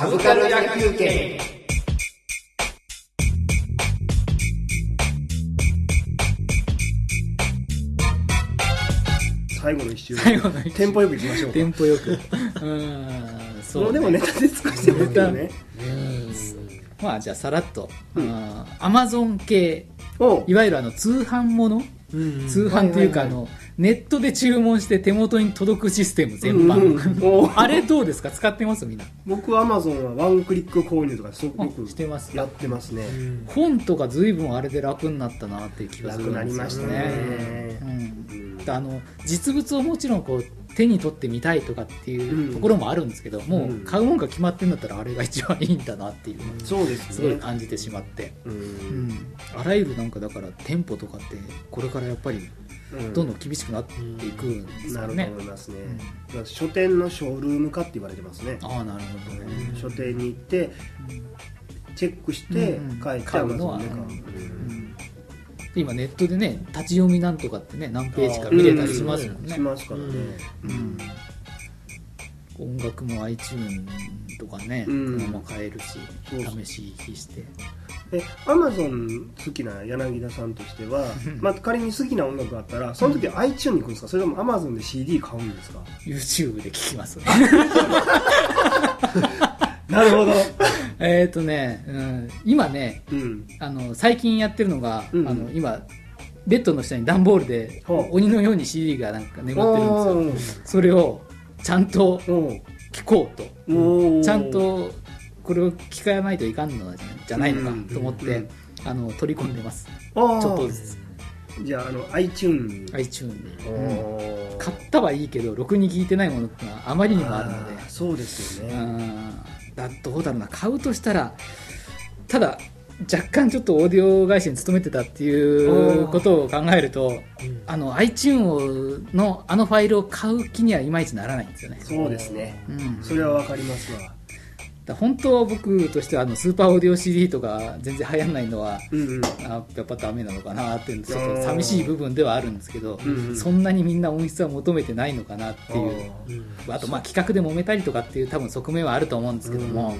サブカル野球券最後の一周。最後の一周。テンポよくいきましょうか。テンポよく。うんそう、もうでもネタで尽くしてますけどねまあじゃあさらっと、アマゾン系。いわゆるあの通販もの、通販っていうかあはいはいのネットで注文して手元に届くシステム全般、うん。うん あれどうですか？使ってます？みんな。僕アマゾンはワンクリック購入とかすごくよくあしてますやってますね。本とか随分あれで楽になったなっていう気がす楽になりるんですよましたね。うん、あの実物をもちろんこう手に取ってみたいとかっていうところもあるんですけど、もう買うもんが決まってんだったらあれが一番いいんだなっていうのをそうですすごいね感じてしまって、ううん。ん、あらゆるなんかだから店舗とかってこれからやっぱりうんどんどん厳しくなっていくんですなるとよね、思いますね、だから書店のショールーム化って言われてますね、ああなるほどね、書店に行ってチェックしてうんうん。帰って買うのはで買う、うん。で今ネットでね立ち読みなんとかってね何ページか見れたりしますもんね、しますからね、うん。音楽も iTunes とかね、うん。車も買えるし試し聞きしてでアマゾン好きな柳田さんとしては、まあ、仮に好きな音楽があったらその時 iTunes に行くんですか？それともアマゾンで CD 買うんですか？YouTube で聞きますね なるほど。えっとね、うん、今ねうん。あの最近やってるのが、うん。あの今ベッドの下に段ボールで鬼のように CD がなんか眠ってるんですよ。おそれをちゃんと聞こうと。ちゃんとこれを聞かないといかんのじゃないのかうんと思って、うんあの取り込んでます。ちょっとずつ。じゃああの iTunes に iTunes に、おうん。ー。買ったはいいけどろくに聞いてないものってのはあまりにもあるので。そうですよね。うん。だどうだろうな。買うとしたらただ若干ちょっとオーディオ会社に勤めてたっていうことを考えるとあの iTunes のあのファイルを買う気にはいまいちならないんですよね、そうですね。うん、それはわかりますわだ本当は僕としてはあのスーパーオーディオ CD とか全然流行んないのはうんうん。あやっぱダメなのかなっていうちょっと寂しい部分ではあるんですけど、うんうん。そんなにみんな音質は求めてないのかなっていう。あとまあ企画で揉めたりとかっていう多分側面はあると思うんですけども、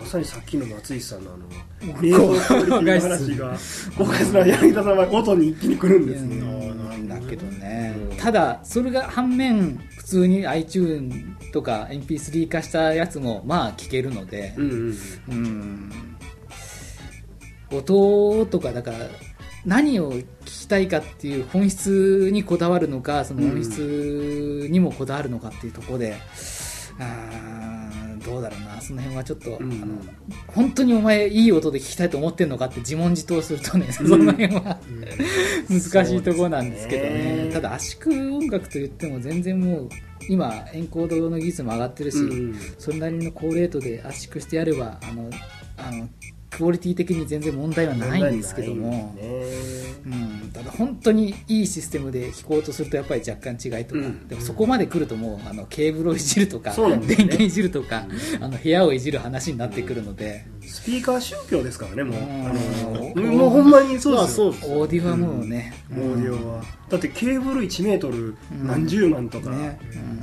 まさにさっきの松井さんのあのもう冷蔵クオリティの話が僕ですら柳田さんは音に一気に来るんですね。うんだけどね、うん。ただそれが反面普通に iTunes とか MP3 化したやつもまあ聞けるのでうんうんうん。音とかだから何を聞きたいかっていう本質にこだわるのかその音質にもこだわるのかっていうところで、あーどうだろうな。その辺はちょっと、うん。あの本当にお前いい音で聞きたいと思ってんのかって自問自答するとね、その辺は 難しいところなんですけどね。ね。ただ圧縮音楽といっても全然もう今エンコードの技術も上がってるし、うんそれなりの高レートで圧縮してやればあのあのクオリティ的に全然問題はないんですけども、ね。うん、ただ本当にいいシステムで弾こうとするとやっぱり若干違いとか、うん。でもそこまで来るともうあのケーブルをいじるとか、ね。電源いじるとか、あの部屋をいじる話になってくるので、スピーカー宗教ですからねもう。うん。あのもうほんまにそうですよ。オーディオはもうね、オーディオは。だってケーブル1メートル何十万とか、ね。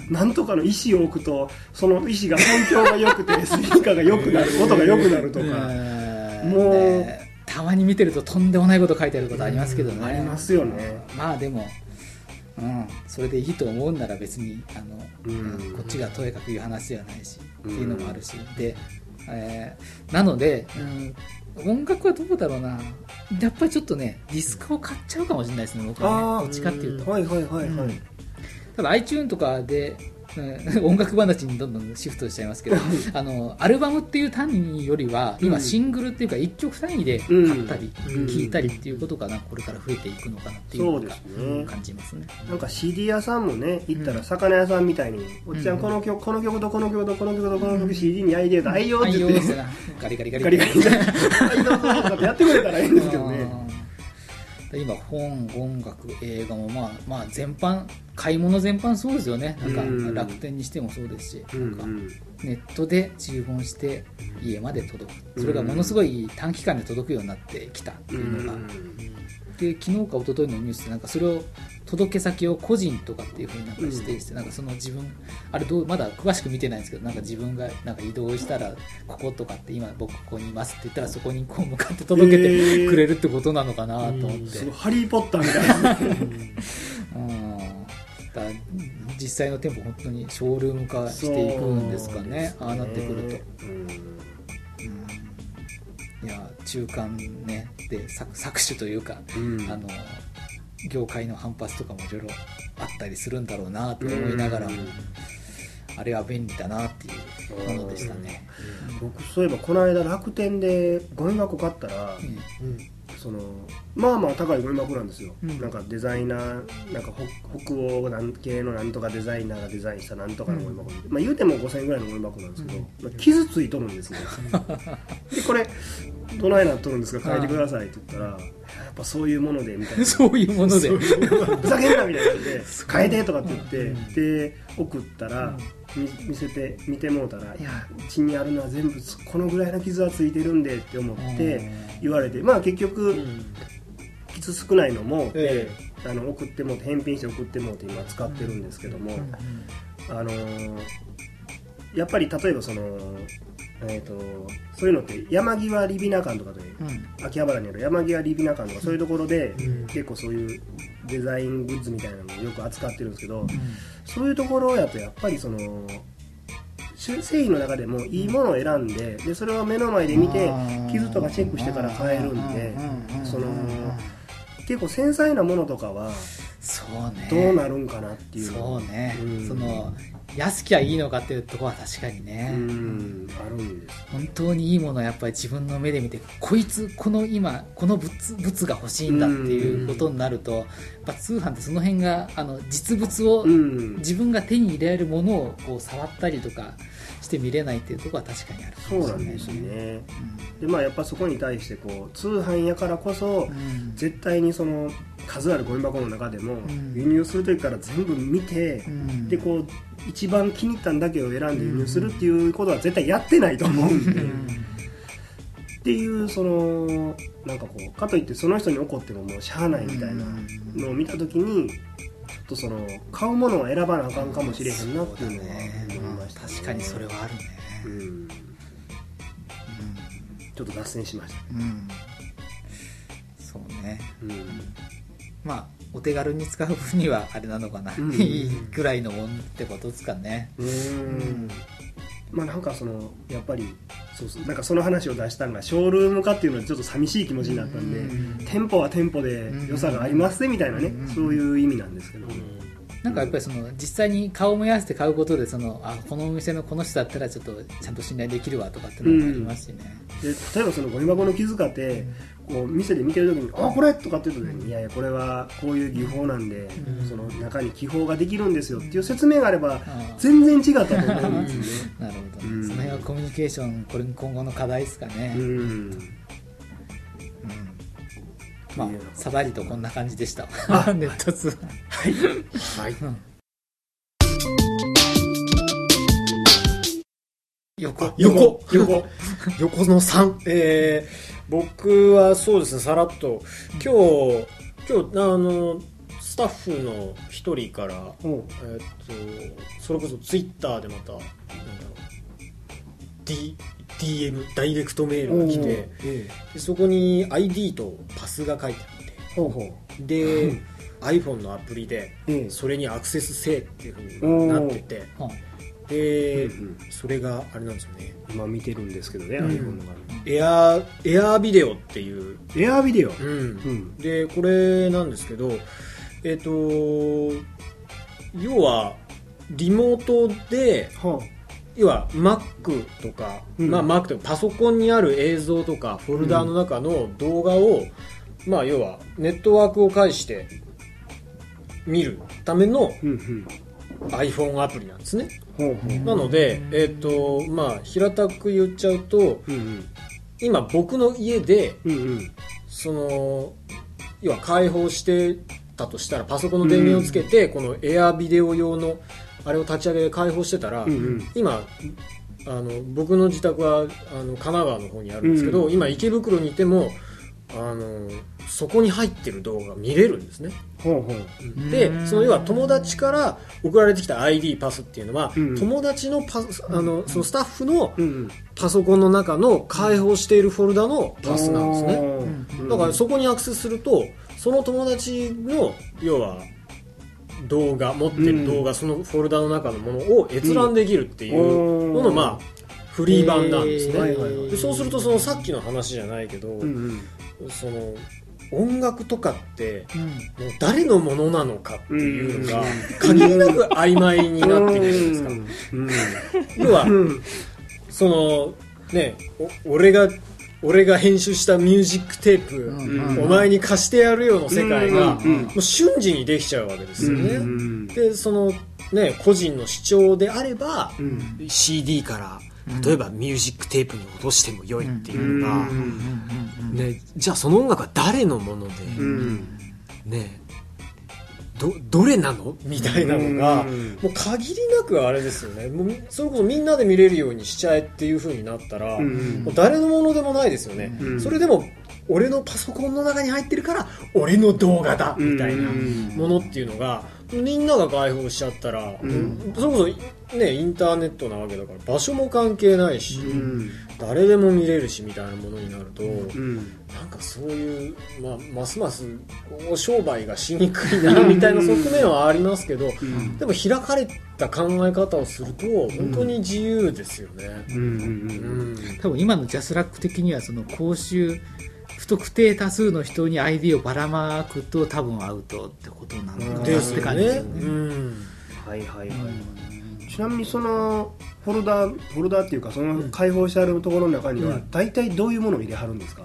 なんとかの石を置くとその石が反響が良くてスピーカーが良くなる音が良くなるとうんか、うんもうねたまに見てるととんでもないこと書いてあることありますけどね、ありますよね。まあでも、うん、それでいいと思うんなら別にあの、うん。こっちがとやかく言う話ではないし、うん。っていうのもあるし。で、えーなので、うん、音楽はどうだろうな。やっぱりちょっとねディスクを買っちゃうかもしれないですね僕はね。どっちかっていうと、はいはいはいはい、うん。ただ iTune とかで、うん音楽話にどんどんシフトしちゃいますけどあのアルバムっていう単位よりは今うん。シングルっていうか1曲単位で買ったりうん。聴いたりっていうことがなこれから増えていくのかなっていうのがですね。感じますね。なんか CD 屋さんもね行ったら魚屋さんみたいに、おっちゃんうんこの曲この曲とこの曲とこの曲とこの曲 CD に ID と愛用って愛言って、用ですよな。ガリガリガリガリ。ガリは いどうぞとかってやってくれたらいいんですけどね。うん今本音楽映画もまあまあ全般買い物全般そうですよね。なんかうん。楽天にしてもそうですし、うんなんかネットで注文して家まで届く。それがものすごい短期間で届くようになってきたっていうのが、で昨日か一昨日のニュースでなんかそれを届け先を個人とかっていうふうになんか指定して、なんかその自分あれどうまだ詳しく見てないんですけどなんか自分がなんか移動したらこことかって今僕ここにいますって言ったらそこにこう向かって届けてくれるってことなのかなと思って、すごいハリー・ポッターみたいな。うん。だ実際の店舗本当にショールーム化していくんですかね。ああなってくると、うん。いや中間ね。で搾搾取というか、うん。あの業界の反発とかもいろいろあったりするんだろうなと思いながら、うん。あれは便利だなっていうものでしたね、僕そういえばこの間楽天でゴミ箱買ったら、そのまあまあ高いゴミ箱なんですよ、うん。なんかデザイナーなんか北北欧系のなんとかデザイナーがデザインしたなんとかのゴミ箱、まあ言うても5000円ぐらいのゴミ箱なんですけど、うん。まあ傷ついとるんですねでこれどないなっとるんですか？書いてくださいって言ったらそういうものでみたいな。そういうもので。ふざけんなみたいな感じで変えてとかって言って、うん。で送ったら、み見せて見てもうたら「いや。うちにあるのは全部このぐらいの傷はついてるんで」って思って言われてまあ結局傷少ないのも、えあの送っても返品して送ってもうて今使ってるんですけども、あのーやっぱり例えばその、えー、とそういうのって山際リビナ館とかでうん。秋葉原にある山際リビナ館とかそういうところで、うん。結構そういうデザイングッズみたいなのをよく扱ってるんですけど、うん。そういうところやとやっぱりそのし製品の中でもいいものを選んででそれを目の前で見て傷とかチェックしてから買えるんでうんその結構繊細なものとかはそうね。どうなるんかなっていうそうね、うん。その安きゃいいのかっていうところは確かにね、うん。あるん本当にいいものはやっぱり自分の目で見てこいつこの今この物物が欲しいんだっていうことになると、ぱ通販ってその辺があの実物をうん。自分が手に入れられるものをこう触ったりとかして見れないっていうところは確かにあるかそうもしれないですね。でまあやっぱそこに対してこう通販やからこそうん。絶対にその数あるゴミ箱の中でもん。輸入する時から全部見て、うん。でこう一番気に入ったんだけを選んで輸入するっていうことは絶対やってないと思うんで、っていうそのなんかこうかといってその人に怒ってももうしゃあないみたいなのを見た時にちょっとその買うものを選ばなあかんかもしれへんなっていうのは思いました、ね。確かにそれはあるね。うん。ちょっと脱線しました。うん、うん。そうね。うん。まあお手軽に使う分にはあれなのかな、うん。いいぐらいのもんってことですかね。うーんまあなんかそのやっぱりそうそうなんかその話を出したのがショールーム化っていうのはちょっと寂しい気持ちになったんで、うん。店舗は店舗で良さがありますねみたいなね、うん。そういう意味なんですけど、なんかやっぱりその実際に顔を見合わせて買うことでそのあこのお店のこの人だったらちょっとちゃんと信頼できるわとかっていうのもありますしね、で例えばそのゴミ箱の傷買ってこう店で見てる時に「あこれ!」とかって言うとね「いやいやこれはこういう技法なんで、うん。その中に気泡ができるんですよ」っていう説明があれば全然違ったと思うんですよね。なるほど、うん。その辺はコミュニケーションこれ今後の課題ですかね、ううんんまあさらりとこんな感じでした。あ ネット通販。はい、はい。横。横。横。横の3えー、僕はそうですねさらっと。今日今日あのスタッフの一人から、えーっとそれこそツイッターでまたなんだろう、D、DM ダイレクトメールが来てえでそこに ID とパスが書いてあえほうほう。ってで、iPhone のアプリでええ。それにアクセスせえっていうふうになっててうんで、うんそれがあれなんですよね。今見てるんですけどね、うん。iPhone の画エアーエアービデオっていう、面エアービデオ、うん。うん。でこれなんですけどえっ、と要はリモートでは要は Mac とか、うん。まあ Mac とかパソコンにある映像とかフォルダーの中の動画を、まあ要はネットワークを介して見るためのうんうん。iPhone アプリなんですね。ほうほう。なのでえっ、とまあ平たく言っちゃうとうんうん。今僕の家でうんうん。その要は開放してたとしたらパソコンの電源をつけて、このエアビデオ用のあれを立ち上げて開放してたら、うんうん。今あの僕の自宅はあの神奈川の方にあるんですけど、うん今池袋にいてもあのそこに入ってる動画が見れるんですね。ほうほう。でうんその要は友達から送られてきた ID パスっていうのは、うん友達のパスあのそのスタッフのうんパソコンの中の開放しているフォルダのパスなんですね。ねだからそこにアクセスするとその友達の要は動画持ってる動画、そのフォルダの中のものを閲覧できるっていうのの、うんまあフリー版なんですね、でそうするとそのさっきの話じゃないけど、うんうん。その音楽とかってうん。もう誰のものなのかっていうのがうん限りなく曖昧になってくるじゃないですか。うん要はうん。そのねお俺が俺が編集したミュージックテープ、うん。お前に貸してやるよの世界が、うん。うん。もう瞬時にできちゃうわけですよね、うん。でそのね個人の主張であれば、うん。CD から例えばミュージックテープに落としても良いっていうのが、うん。ね、じゃあその音楽は誰のもので、うん。ねどどれなの？みたいなのが、うん。もう限りなくあれですよね。もうそれこそみんなで見れるようにしちゃえっていう風になったら、うん。もう誰のものでもないですよね、うん。それでも俺のパソコンの中に入ってるから俺の動画だみたいなうんものっていうのがみんなが開放しちゃったら、ん。それこそねインターネットなわけだから場所も関係ないし、うん誰でも見れるしみたいなものになると、うん。なんかそういう、まあ、ますますお商売がしにくいなみたいな側面はありますけど、ん。でも開かれた考え方をすると本当に自由ですよね。うん。うん。うん。多分今のジャスラック的にはその公衆不特定多数の人に ID をばらまくと多分アウトってことなのかなって。感じですよね。うん。はいはいはいちなみにそのフォルダフォルダっていうかその開放してあるところの中にはうん。大体どういうものを入れはるんですか？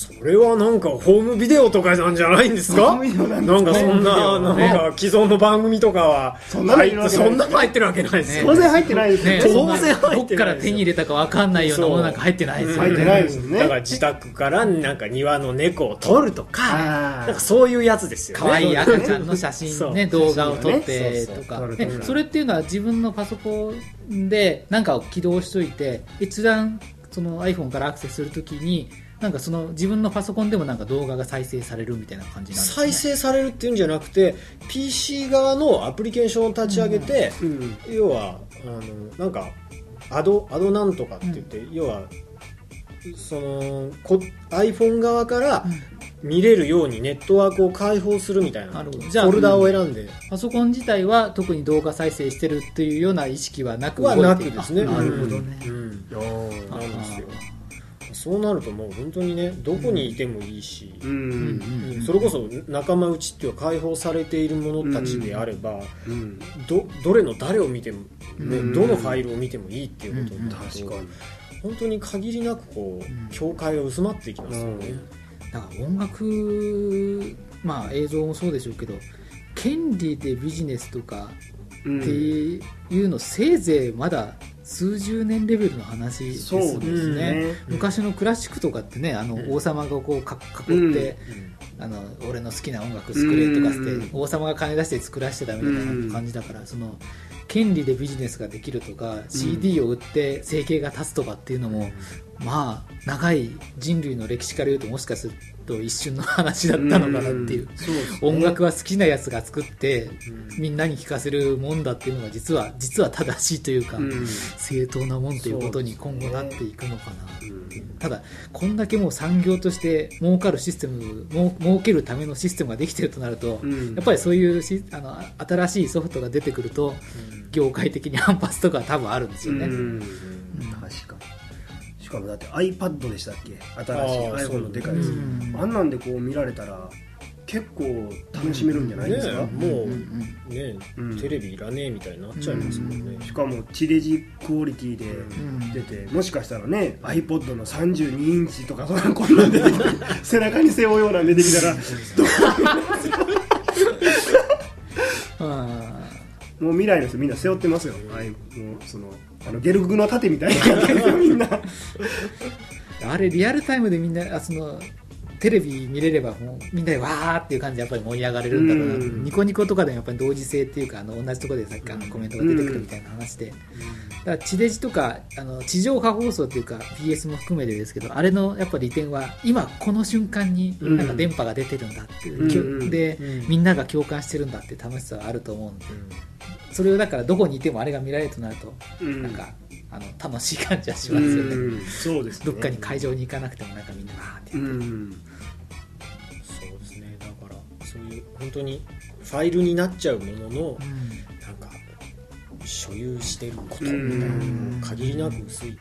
それはなんかホームビデオとかなんじゃないんですか？ホームビデオなんかかそんな、なんか既存の番組とかはそんなの入るわけないそんなの入ってるわけないですよ。当然入ってないですよね、ね。当然入ってないどっから手に入れたか分かんないようなものなんか入ってないですよ入ってね。ないですよね。だから自宅からなんか庭の猫を撮るとか、あー。なんかそういうやつですよね。可愛い赤ちゃんの写真ね、動画を撮ってそうそう。とか、それっていうのは自分のパソコンで何かを起動しといて、閲覧、その iPhone からアクセスするときに、なんかその自分のパソコンでもなんか動画が再生されるみたいな感じなんですか、ね、再生されるっていうんじゃなくて PC 側のアプリケーションを立ち上げて、うん。要はあのなんかアドアドなんとかって言って、要はそのこ iPhone 側から見れるようにネットワークを開放するみたいななるほど。フォルダを選んで。パソコン自体は特に動画再生してるっていうような意識はなくはなくですね。あなるほどね、うん。あーなんですよそうなるともう本当にねどこにいてもいいし、うん。うん。それこそ仲間内っていうか解放されている者たちであれば、うん。どどれの誰を見ても、ねうん。どのファイルを見てもいいっていうことになると、確かに。本当に限りなくこう境界が薄まっていきますよね、だから音楽、まあ、映像もそうでしょうけど権利でビジネスとかうんっていうの、せいぜいまだ数十年レベルの話ですもんねね。昔のクラシックとかってねあの、うん。王様がこうか囲って、あの俺の好きな音楽作れとかして、うん。王様が金出して作らせてたみたいな感じだから、その権利でビジネスができるとか、CD を売って生計が立つとかっていうのも、まあ長い人類の歴史から言うともしかすると一瞬の話だったのかなっていう、そうね。音楽は好きなやつが作って、みんなに聴かせるもんだっていうのが実は実は正しいというか、うん。正当なもんということに今後なっていくのかな、うんただこんだけもう産業として儲かるシステムもう儲けるためのシステムができてるとなると、うん。やっぱりそういうしあの新しいソフトが出てくると業界的に反発とか多分あるんですよね、うん。確かにしかもだって iPad でしたっけ？新しい iPhone のでかいやつ。うん。あんなんでこう見られたら結構楽しめるんじゃないですか、ねえもう、うんねうん。テレビいらねえみたいになっちゃいますもんね、しかも地デジクオリティでん。出て、もしかしたらね iPod の32インチとかそんなこんなん出てきて 背中に背負うようなん出てきたら あもう未来の人みんな背負ってますよ、あい。もうそのあのゲルググの盾みたいな感じですよみんな。ーあれリアルタイムでみんなあそのテレビ見れればもうみんなでわーっていう感じでやっぱり盛り上がれるんだろうな、うん。ニコニコとかでもやっぱり同時性っていうかあの同じところでさっきあのコメントが出てくるみたいな話で、だから地デジとかあの地上波放送っていうか PS も含めてですけどあれのやっぱ利点は今この瞬間にうんなんか電波が出てるんだっていう、うんで、うん。みんなが共感してるんだって楽しさはあると思うんでそれをだからどこにいてもあれが見られるとなると、うん。なんかあの楽しい感じはしますよね、うんそうですね。どっかに会場に行かなくてもなんかみんなわーってうやって。る、ん。そうですね。だからそういう本当にファイルになっちゃうもののなんか所有してることみたいなのも限りなく薄いみ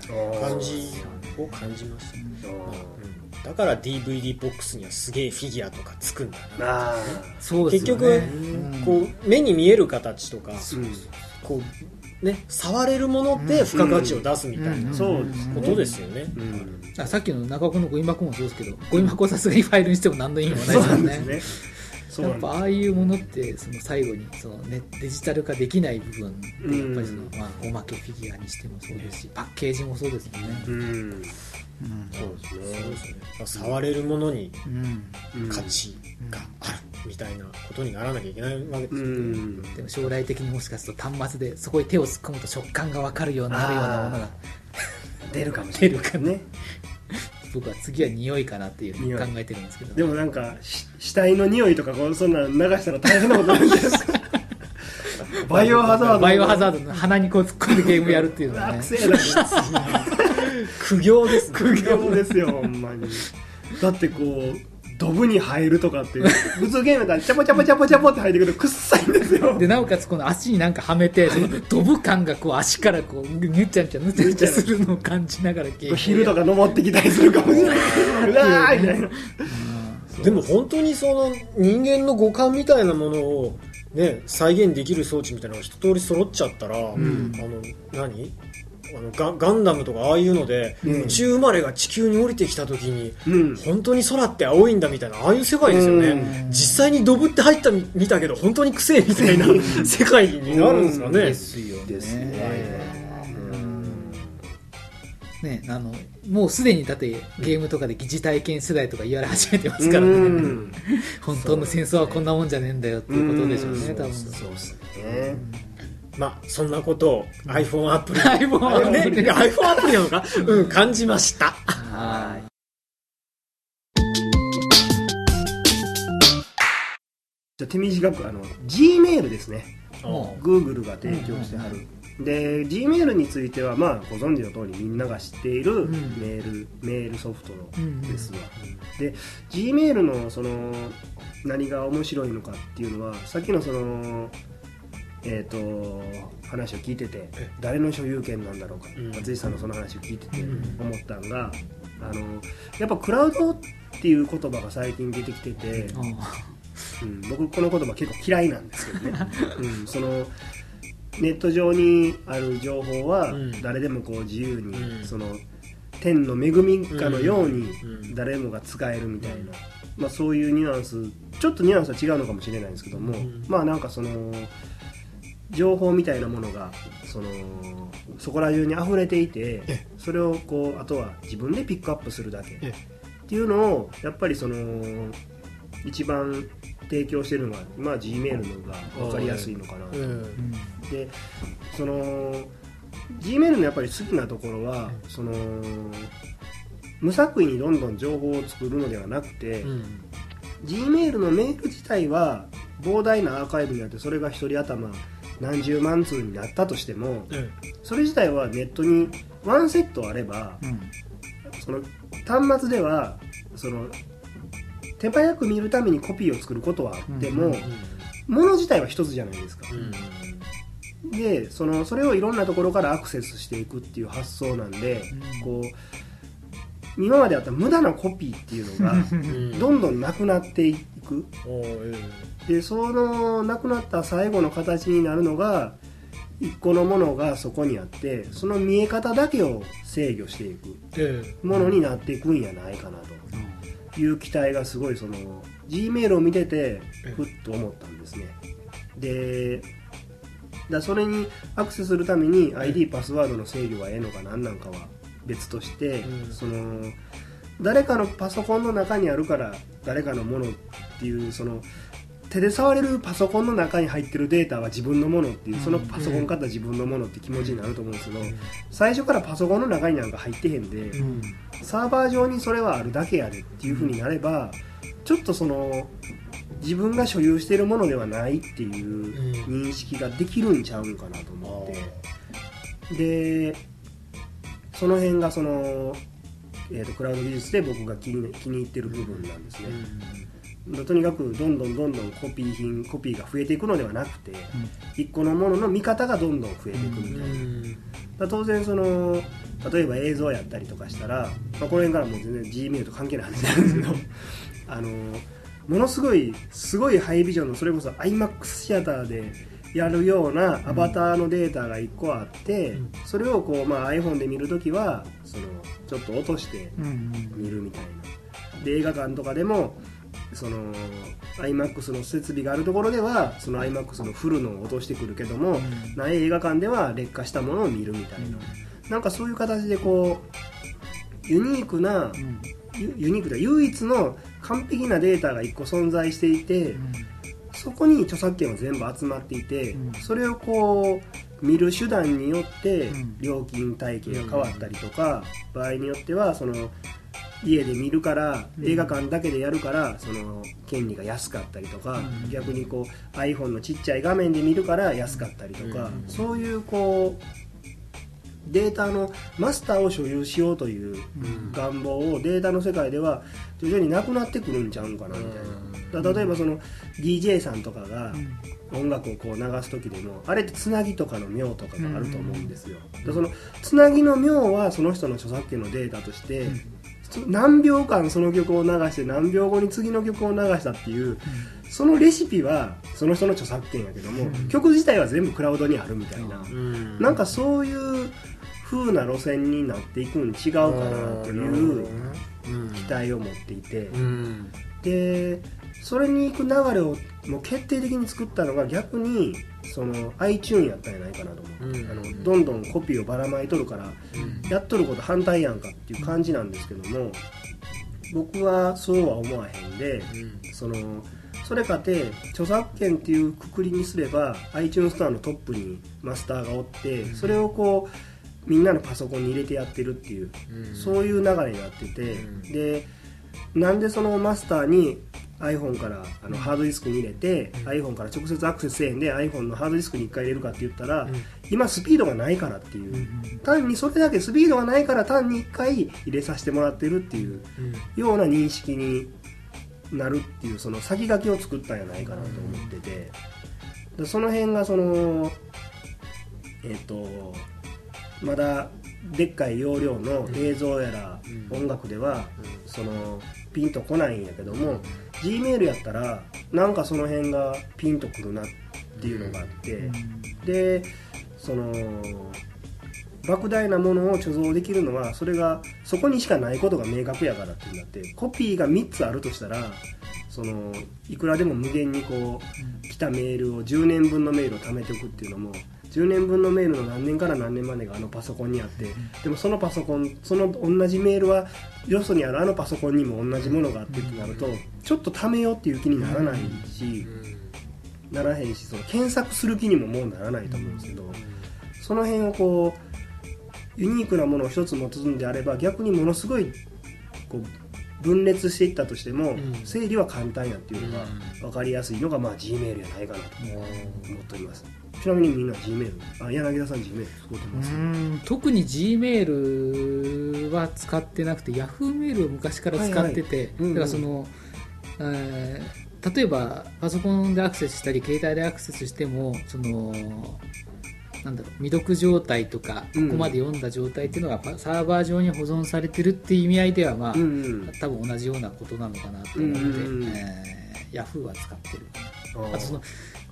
たいな感じを感じました、ねうん、だから DVD ボックスにはすげえフィギュアとかつくんだな。あそうですよね。結局こう目に見える形とかーうんこうね触れるもので付加価値を出すみたいなうん。そうですね。ことですよね、さっきの中岡のゴミ箱もそうですけどゴミ箱はさすがにファイルにしても何の意味もないですよね。やっぱああいうものってその最後にその、ね、デジタル化できない部分ってやっぱりその、うん。まあ、おまけフィギュアにしてもそうですしパッケージもそうですもんね、うんうんそうですね。触れるものに価値があるみたいなことにならなきゃいけないわけですうよね、ん。でも将来的にもしかすると端末でそこに手を突っ込むと食感が分かるようになるようなものが出るかもしれない。出るかね。僕は次は匂いかなっていうふうに考えてるんですけど。でもなんかし死体の匂いとかこうそんなの流したら大変なことなんですか？バイオハザード。バイオハザード。の鼻にこう突っ込んでゲームやるっていうのはね。悪性な苦行ですね。苦行ですよほんまに。だってこうドブに入るとかって普通ゲームだったらチャポチャポチャポチャポって入ってくるとくっさいんですよ。でなおかつこの足になんかはめてそのドブ感がこう足からこうぬっちゃんちゃぬちゃぬちゃするのを感じながらゲーム昼とか登ってきたりするかもしれない うわーみたいな。でも本当にその人間の五感みたいなものをね再現できる装置みたいなのが一通り揃っちゃったら、ん。あの何？あのガガンダムとかああいうので、うん。宇宙生まれが地球に降りてきた時にうん。本当に空って青いんだみたいなああいう世界ですよね、うん。実際にドブって入ったみ見たけど本当にくせえみたいな世界になるんですかね、ですよね。ですねねあのもうすでにだってゲームとかで疑似体験世代とか言われ始めてますからうねん。本当の戦争はこんなもんじゃねえんだよっていうことでしょうねうん。多分。そうですねまあそんなことを iPhone アプリ iPhone あねアプリ。iPhone アプリなのか、うん、感じました。はい。じゃあ手短くあの G メールですね。も Google が提供してはる、で G メールについてはまあご存知の通りみんなが知っているん。メール、メールソフトのうんですわ、で G メールのその何が面白いのかっていうのはさっきのそのえー、と話を聞いててえ誰の所有権なんだろうかうん。松井さんのその話を聞いててうん。思ったんがあのやっぱクラウドっていう言葉が最近出てきてて、ううん、僕この言葉結構嫌いなんですけどね、うん、そのネット上にある情報はうん。誰でもこう自由に、うん。その天の恵みかのようにうん。誰もが使えるみたいな、まあ、そういうニュアンスちょっとニュアンスは違うのかもしれないんですけども、うん。まあなんかその情報みたいなものがそのそこら中に溢れていてえそれをこうあとは自分でピックアップするだけ。えっていうのをやっぱりその一番提供してるのは今は G メールのが分かりやすいのかな。と、うん。でその G メールのやっぱり好きなところはその無作為にどんどん情報を作るのではなくて、うん。G メールのメール自体は膨大なアーカイブにあってそれが一人頭何十万通になったとしてもうんそれ自体はネットにワンセットあればんうん。その端末ではその手早く見るためにコピーを作ることはあっても、うんもの自体は一つじゃないですか、うん。でそのそれをいろんなところからアクセスしていくっていう発想なんで、うん。こう今まであった無駄なコピーっていうのがうん。どんどんなくなっていくおーでそのなくなった最後の形になるのが一個のものがそこにあってその見え方だけを制御していくええ。ものになっていくんやないかなと。いう期待がすごいその G メールを見ててふっと思ったんですね。でだそれにアクセスするために ID パスワードの制御がええのか何なんかは別として、うん。その誰かのパソコンの中にあるから誰かのものっていうその手で触れるパソコンの中に入ってるデータは自分のものっていうそのパソコン買った自分のものって気持ちになると思うんですけど最初からパソコンの中になんか入ってへんでうん。サーバー上にそれはあるだけやでっていう風になればちょっとその自分が所有しているものではないっていう認識ができるんちゃうんかなと思って。でその辺がその、えー、とクラウド技術で僕が気に気に入ってる部分なんですね、とにかくどんどんどんどんコピー品コピーが増えていくのではなくて、一個のものの見方がどんどん増えていくみたいな、うん。当然その例えば映像やったりとかしたら、まあ、この辺からもう全然 G メールと関係ない話なんですけど あのものすごいすごいハイビジョンのそれこそ iMAX シアターでやるようなアバターのデータが1個あって、うん。それをこう、まあ、iPhone で見るときはそのちょっと落として見るみたいな。で映画館とかでもその iMAX の設備があるところではその iMAX のフルのを落としてくるけども、ない映画館では劣化したものを見るみたいな、なんかそういう形でこうユニークなうん。ユユニークで唯一の完璧なデータが1個存在していて、うん。そこに著作権は全部集まっていて、うん。それをこう見る手段によってうん。料金体系が変わったりとか、場合によってはその家で見るからうん。映画館だけでやるからその権利が安かったりとか、うん。逆にこう iPhone のちっちゃい画面で見るから安かったりとか、うん。そういうこうデータのマスターを所有しようといううん。願望をデータの世界では徐々になくなってくるんちゃうんかなみたいな。例えばその DJ さんとかが音楽をこう流す時でもあれってつなぎとかの妙とかがあると思うんですよ、でそのつなぎの妙はその人の著作権のデータとして、何秒間その曲を流して何秒後に次の曲を流したっていうそのレシピはその人の著作権やけども、うん。曲自体は全部クラウドにあるみたいな、うん。なんかそういう風な路線になっていくん違うかなという期待を持っていて、うんでそれに行く流れをもう決定的に作ったのが逆にその iTune やったんじゃないかなと思う、うんあのどんどんコピーをばらまいとるからやっとること反対やんかっていう感じなんですけども僕はそうは思わへんでそのそれかて著作権っていうくくりにすれば iTunes ストアのトップにマスターがおってそれをこうみんなのパソコンに入れてやってるっていうそういう流れになってて、うん。でなんでそのマスターに iPhone からあのハードディスクに入れて、うん iPhone から直接アクセスせえへんで iPhone のハードディスクに1回入れるかって言ったら、うん。今スピードがないからっていう、単にそれだけスピードがないから単に1回入れさせてもらってるっていうような認識になるっていうその先書きを作ったんじゃないかなと思ってて。でその辺がそのえっ、とまだでっかい容量の映像やらうん。音楽ではそのピンとこないんやけども G メールやったらなんかその辺がピンとくるなっていうのがあってでその莫大なものを貯蔵できるのはそれがそこにしかないことが明確やからっていうんだって。コピーが3つあるとしたらそのいくらでも無限にこう来たメールを10年分のメールを貯めておくっていうのも10年分のメールの何年から何年までがあのパソコンにあってでもそのパソコンその同じメールはよそにあるあのパソコンにも同じものがあってってなるとちょっと貯めようっていう気にならないしならへんしその検索する気にももうならないと思うんですけどその辺をこうユニークなものを一つ持つんであれば逆にものすごいこう分裂していったとしても、うん。整理は簡単やっていうのが分かりやすいのが、まあ、G メールやないかなと思っておりますちなみにみんな G メールあ柳田さん G メール使ってうます、ん特に G メールは使ってなくて Yahoo メールを昔から使ってて、うんうん。だからその、えー例えばパソコンでアクセスしたり携帯でアクセスしてもそのなんだろう未読状態とかうん。ここまで読んだ状態っていうのがパサーバー上に保存されてるっていう意味合いではまあ、うんうん。多分同じようなことなのかなと思って、うんうんうん。えー Yahoo は使ってる。ああとその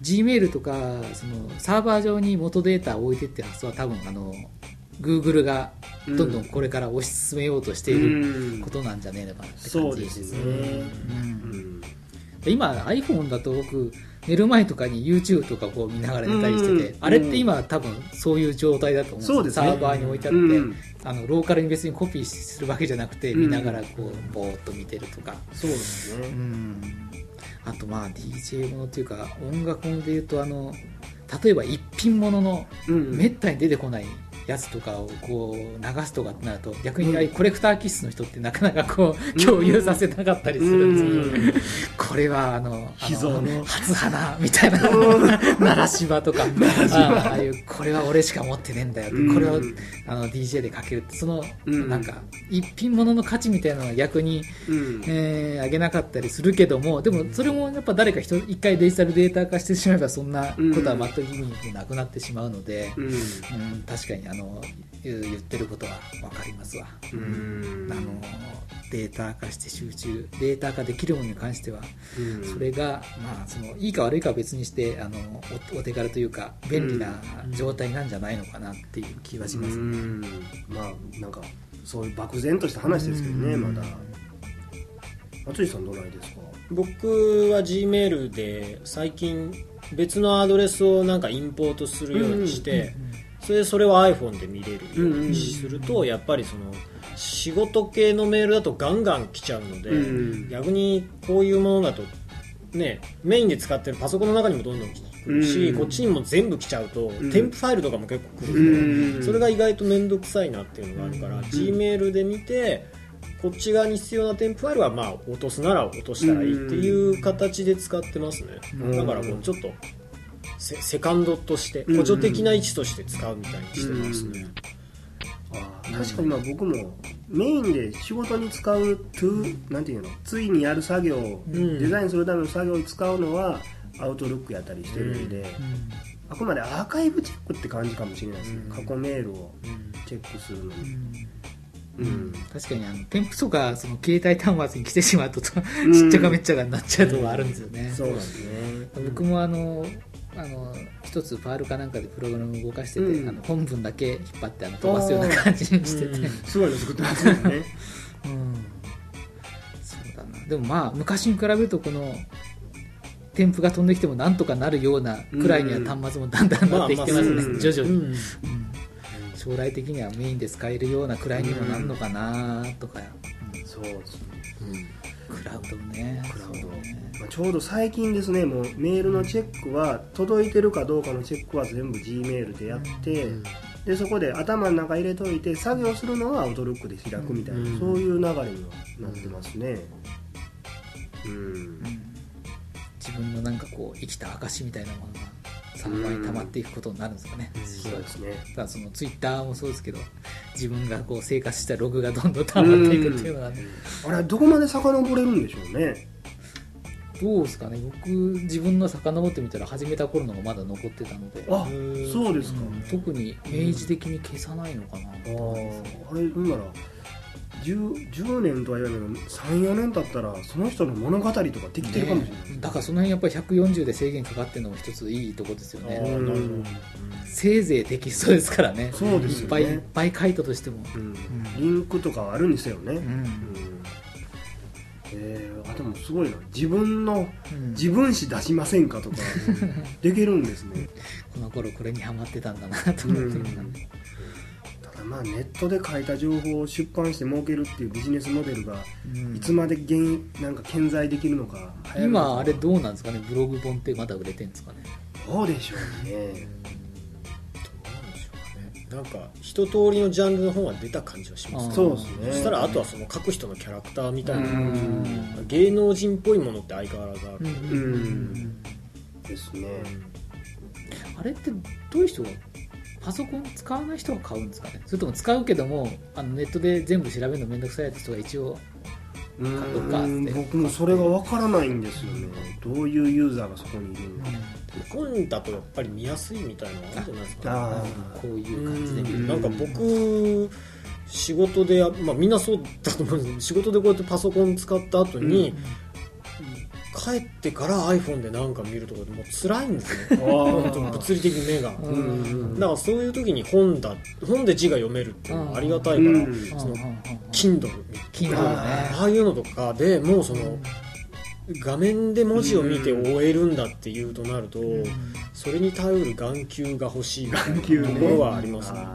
Gmail とかそのサーバー上に元データを置いてって発想は多分あの Google がどんどんこれから推し進めようとしているうん。ことなんじゃねえのかなってそ感じうですすね。うん。今 iPhone だと僕寝る前とかに YouTube とかこう見ながら寝たりしてて、うんあれって今多分そういう状態だと思うんですよ。ね。サーバーに置いてあって、うん。あのローカルに別にコピーするわけじゃなくてうん見ながらこうぼーっと見てるとか、そうですうねんあとまあ DJ ものっていうか音楽もので言うとあの例えば一品物のうん。めったに出てこないやつとかをこう流すとかってなると逆にコレクター気質の人ってなかなかこう共有させなかったりするんですけど、これはあのあ秘蔵の。初花みたいな奈良芝とか。あああいうこれは俺しか持ってねえんだよこれをあの DJ でかけるってそのうん。なんか一品物の価値みたいなのは逆にうん。えー、上げなかったりするけどもでもそれもやっぱ誰か一一回デジタルデータ化してしまえばそんなことは全く意味なくなってしまうので、うん。うん確かにあの言言ってることは分かりますわ、うん。あのデータ化して集中データ化できるものに関してはうん。それが、まあ、そのいいか悪いかは別にしてあのおお手軽というか便利な状態なんじゃないのかなっていう気はします、うん。まあなんかそういう漠然とした話ですけどねうん。まだ。淳さんどないですか？僕は G メールで最近別のアドレスをなんかインポートするようにして、それでそれを iPhone で見れるようにすると、やっぱりその仕事系のメールだとガンガン来ちゃうので、うん逆にこういうものだとねメインで使ってるパソコンの中にもどんどん来るし、うんこっちにも全部来ちゃうと、ん。添付ファイルとかも結構来るんで、うんそれが意外と面倒くさいなっていうのがあるから、うん G メールで見てこっち側に必要な添付ファイルはまあ落とすなら落としたらいいっていう形で使ってますね、うん。だからこうちょっとセセカンドとしてうん補助的な位置として使うみたいにしてますね、あー確かにまあ僕もメインで仕事に使うトゥなんていうのついにやる作業、ん。デザインするための作業に使うのはアウトルックやったりしてるんで、あくまでアーカイブチェックって感じかもしれないですね、うん。過去メールをうん。チェックするのに、うん。うん。確かにあの添付とかその携帯端末に来てしまうとちん。っちゃかめっちゃかになっちゃうとこあるんですよね、そうなんですね。僕もあのあの一つファールかなんかでプログラムを動かしてて、うん。あの本文だけ引っ張ってあの飛ばすような感じにしてて、うん。すごいの作ってますよね。うん。そうだな。でもまあ昔に比べるとこの添付が飛んできてもなんとかなるようなくらいには端末もだんだんなってきてますね、徐々に、うん。うん。将来的にはメインで使えるようなくらいにもなるのかなとか、うん。そうですねクラウドね。クラウド。まあ、ちょうど最近ですねもうメールのチェックは届いてるかどうかのチェックは全部 G メールでやって、でそこで頭の中入れといて作業するのはアウトルックで開くみたいな、うん。そういう流れにはなってますね。うん、うん自分のなんかこう生きた証みたいなものがサーバーに溜まっていくことになるんですかね、そうですね。ただそのツイッターもそうですけど自分がこう生活したログがどんどん溜まっていくっていうのはね、あれどこまで遡れるんでしょうね。どうですかね。僕自分の遡ってみたら始めた頃のがまだ残ってたので。あそうですか、うん。特に明示的に消さないのかなとああれなら 10, 10年とは言わないけど34年経ったらその人の物語とかできてるかもしれない、ねだからその辺やっぱり140で制限かかってるのも一ついいとこですよあねせいぜいテキストですからね。そうですよね。いっぱいいっぱい書いたとしても。うん。リンクとかはあるんですよね、ううん。んえー、あでもすごいな。自分のうん。自分誌出しませんかとかできるんですね。この頃これにハマってたんだなと思って。うんただまあネットで書いた情報を出版して儲けるっていうビジネスモデルがうん。いつまで現なんか健在できるのか今あれどうなんですかね？ブログ本ってまだ売れてるんですかね？どうでしょうね。どうなんでしょうかね。なんか一通りのジャンルの本は出た感じはしますね。そうですね。そしたらあとはその書く人のキャラクターみたいな。うん。芸能人っぽいものって相変わらずある、ん。ですね。あれってどういう人がパソコン使わない人が買うんですかね？それとも使うけどもあのネットで全部調べるの面倒くさいやつとか一応うどっかん僕もそれがわからないんですよね。どういうユーザーがそこにいるのか。本だとやっぱり見やすいみたいなのあるんじゃないですか、あこういう感じで見るうん。なんか僕仕事でや、まあ、みんなそうだと思うんですけど仕事でこうやってパソコン使った後に、帰ってから iPhone でなんか見るとかでもう辛いんですね。本当に物理的に目が、うんうんだからそういう時に本だ本で字が読めるっていうのはありがたいから、うん。そのうんうんうん。Kindle キンドルね。ああいうのとかでもうその画面で文字を見て終えるんだっていうとなると、それに頼る眼球が欲しいところはありますね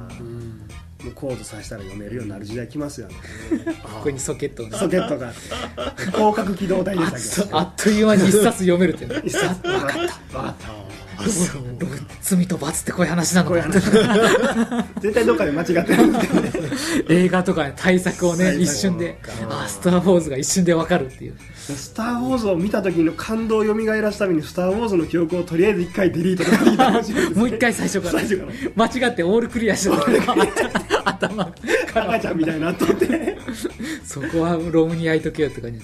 もうコードさせたら読めるようになる時代来ますよね。ここにソケットをねソケットが。あって広角機動台であしたっとあっという間に一冊読めるってね。一冊。分かった。分かった 罪と罰ってこういう話なのこういう話。絶対どっかで間違ってる。映画とかね対策をね一瞬で。あスター・ウォーズが一瞬でわかるっていう。スター・ウォーズを見た時の感動を蘇らすためにスター・ウォーズの記憶をとりあえず一回デリートとか聞いてほしいですねもう一回最初から。間違ってオールクリアしてた。頭。赤ちゃんみたいになっとって。そこはロームに焼いとけよって感じ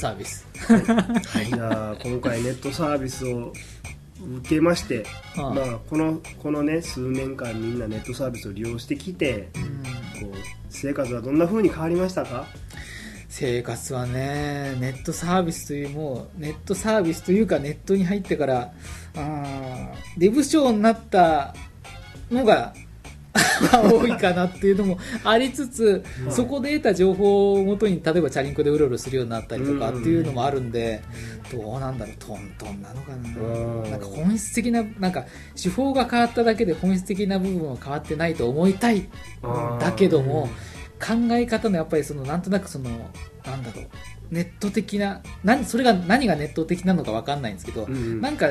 サービス。じゃあ今回ネットサービスを受けましてああ。まあ、このこのね数年間みんなネットサービスを利用してきてうん。こう生活はどんな風に変わりましたか？生活はねネットサービスというもうネットサービスというかネットに入ってからあーデブ賞になったのが 多いかなっていうのもありつつ、そこで得た情報をもとに例えばチャリンコでうろうろするようになったりとかっていうのもあるんで、どうなんだろうトントンなのかうん。ななんか本質的ななんか手法が変わっただけで本質的な部分は変わってないと思いたい。だけども考え方のやっぱりそのなんとなくそのなんだろうネット的な何それが何がネット的なのか分かんないんですけど、うんうん。なんか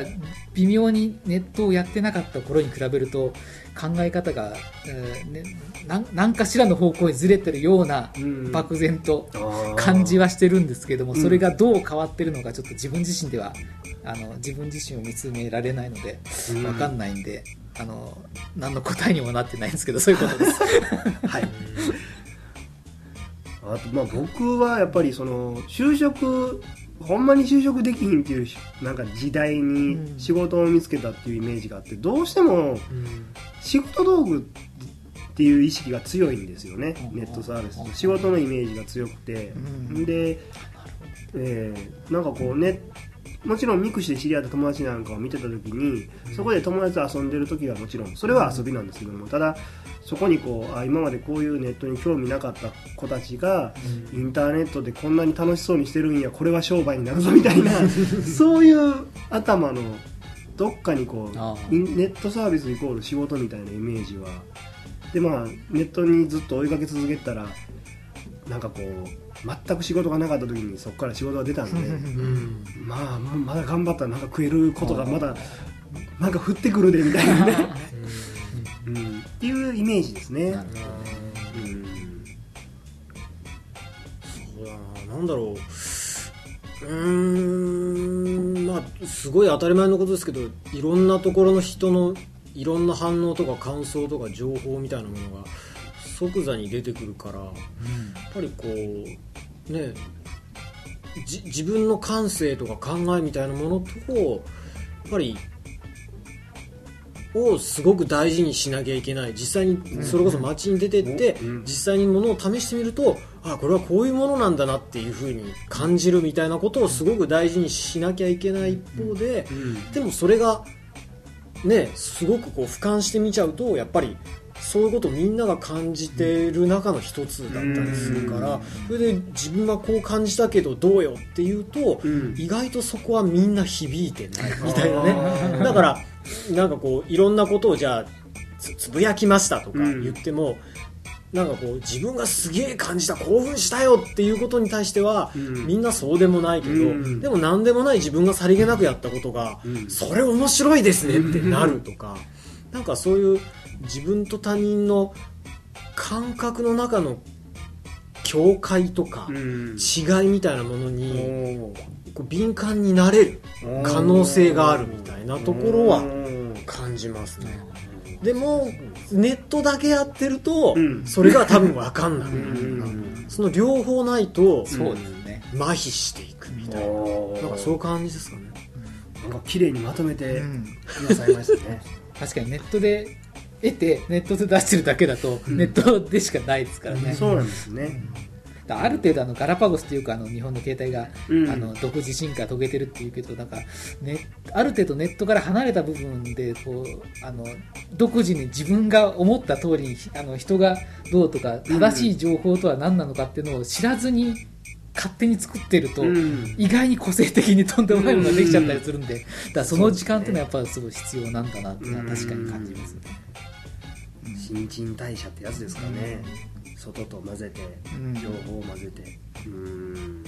微妙にネットをやってなかった頃に比べると考え方が、えーね、なん何かしらの方向にずれてるようなうん漠然と感じはしてるんですけどもうんそれがどう変わってるのかちょっと自分自身ではあの自分自身を見つめられないのでうん分かんないんで。あの何の答えにもなってないんですけどそういうことです。はいあとまあ僕はやっぱりその就職ほんまに就職できひんっていうなんか時代に仕事を見つけたっていうイメージがあってどうしても仕事道具っていう意識が強いんですよねうん。ネットサービス仕事のイメージが強くて。うん。で、えーなんかこうねもちろん mixi で知り合った友達なんかを見てた時にそこで友達と遊んでる時はもちろんそれは遊びなんですけどもただそこにこうあ今までこういうネットに興味なかった子たちがインターネットでこんなに楽しそうにしてるんやこれは商売になるぞみたいな そういう頭のどっかにこうネットサービスイコール仕事みたいなイメージは。でまあネットにずっと追いかけ続けてたらなんかこう全く仕事がなかった時にそこから仕事が出たんでうん。まあまだ頑張ったらなんか食えることがまだなんか降ってくるでみたいなね、うん、っていうイメージですね。なるうん。そうだななんだろう。うーん。まあすごい当たり前のことですけどいろんなところの人のいろんな反応とか感想とか情報みたいなものが即座に出てくるからやっぱりこうねじ自分の感性とか考えみたいなものとやっぱりをすごく大事にしなきゃいけない。実際にそれこそ街に出てって、うん。実際にものを試してみるとあこれはこういうものなんだなっていうふうに感じるみたいなことをすごく大事にしなきゃいけない一方で、うん。でもそれがねすごくこう俯瞰してみちゃうとやっぱりそういうことをみんなが感じてる中の一つだったりするから、うん。それで自分はこう感じたけどどうよっていうと、うん。意外とそこはみんな響いてないみたいなあねー。だからなんかこういろんなことをじゃあつつぶやきましたとかうん。言っても、なんかこう自分がすげえ感じた興奮したよっていうことに対しては、うん。みんなそうでもないけど、うん。でも何でもない自分がさりげなくやったことが、うん。それ面白いですねってなるとか、なんかそういう自分と他人の感覚の中の境界とか、うん。違いみたいなものに敏感になれる可能性があるみたいなところは感じますね。でもネットだけやってると、うん。それが多分分かんない、うん。その両方ないとそうですね。麻痺していくみたいな,、なんかそういう感じですかね。なんか綺麗にまとめてうん。くださいましたね。確かにネットで得てネットで出してるだけだと、ネットでしかないですからね、そうなんですね。だある程度あのガラパゴスっていうかあの日本の携帯が、うん。あの独自進化遂げてるっていうけどなんか、ね、ある程度ネットから離れた部分でこうあの独自に自分が思った通りにあの人がどうとか正しい情報とは何なのかっていうのを知らずに勝手に作ってると、うん。意外に個性的にとんでもないものができちゃったりするんで、だその時間っていうのはやっぱすごい必要なんだなっていうのは確かに感じますね。新陳代謝ってやつですかね、外と混ぜてうん。両方混ぜて。うん。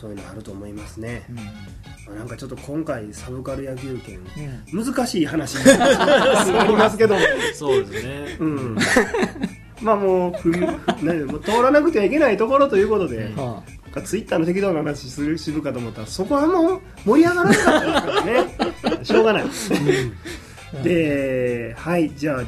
そういうのあると思いますね、うん。まあなんかちょっと今回サブカル野球拳うん。難しい話。になりますけど。もそうですね。うん。まあもうもう通らなくてはいけないところということで、はツイッターの適当な話するするかと思ったらそこはもう盛り上がらなかったですからね。しょうがない。ではいじゃあ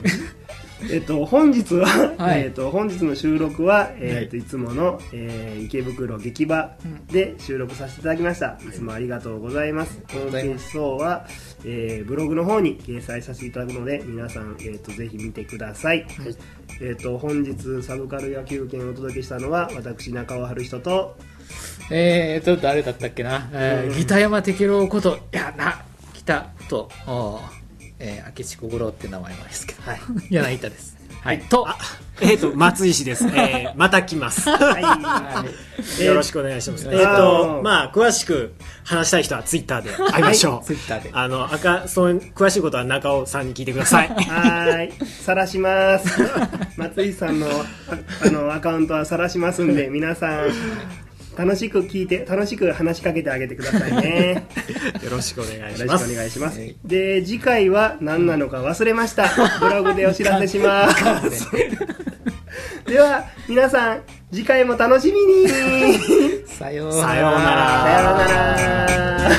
えっと本日は、はい。えっと本日の収録は、えっとい。つもの、えー池袋劇場で収録させていただきました、い。つもありがとうございます。ホームページ等は、えーブログの方に掲載させていただくので皆さん、えっとぜひ見てください、えっと本日サブカル野球券をお届けしたのは私中尾春人とえーと、誰だったっけな、えーうん。ギタヤマテケロこと、いや、な、北と、おえー、明智小五郎って名前なんですけど、はい。柳田です。はい、と、えっ、と松石です、えー、また来ます。はい。よろしくお願いします。えっ、あとの、まあ、詳しく話したい人はツイッターで。会い。ましょう。ツイッターで。あの、赤、そういう、詳しいことは中尾さんに聞いてください。はーい、晒します。松井さんのああのアカウントは晒しますんで、皆さん、楽しく聞いて、楽しく話しかけてあげてくださいね。よろしくお願いしよろしくます。お願いしますはい。で、次回は何なのか忘れました。ブログでお知らせします。では、皆さん、次回も楽しみに さようなら。さようならさようなら。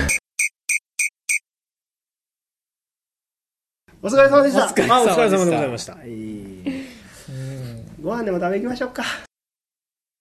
お疲れ様でした。お疲れあ、お疲れ様でございました。はいご飯でも食べ行きましょうか。